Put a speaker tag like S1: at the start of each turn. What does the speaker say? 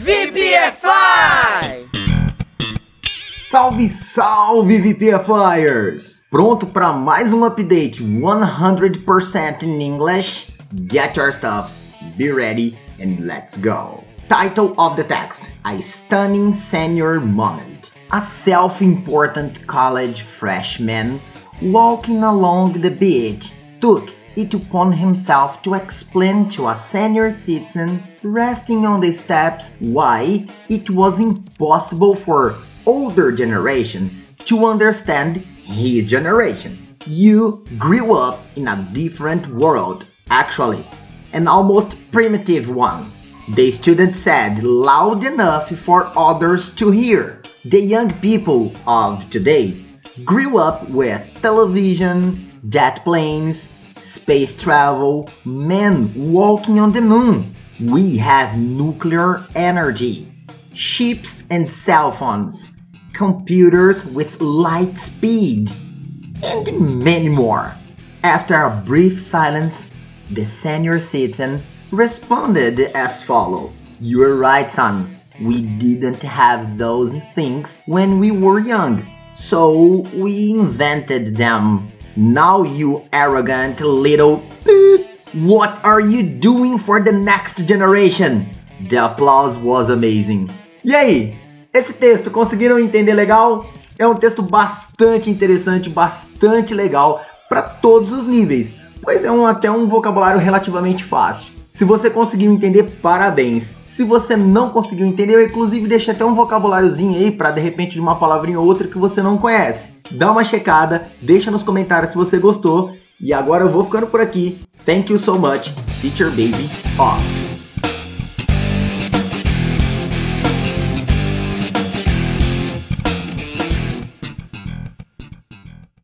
S1: VPFI!
S2: Salve, salve VPFIers! Pronto para mais um update 100% in English? Get your stuffs, be ready, and let's go. Title of the text A Stunning Senior Moment. A self important college freshman walking along the beach took it upon himself to explain to a senior citizen resting on the steps why it was impossible for older generation to understand his generation. You grew up in a different world, actually, an almost primitive one. The student said loud enough for others to hear. The young people of today grew up with television, jet planes, space travel, men walking on the moon. We have nuclear energy, ships and cell phones, computers with light speed, and many more. After a brief silence, the senior citizen responded as follows You're right, son. We didn't have those things when we were young, so we invented them. Now, you arrogant little. What are you doing for the next generation? The applause was amazing. E aí? Esse texto conseguiram entender legal? É um texto bastante interessante, bastante legal para todos os níveis, pois é um, até um vocabulário relativamente fácil. Se você conseguiu entender, parabéns. Se você não conseguiu entender, eu inclusive deixei até um vocabuláriozinho aí para de repente de uma palavrinha ou outra que você não conhece. Dá uma checada, deixa nos comentários se você gostou. E agora eu vou ficando por aqui. Thank you so much. Teacher Baby off.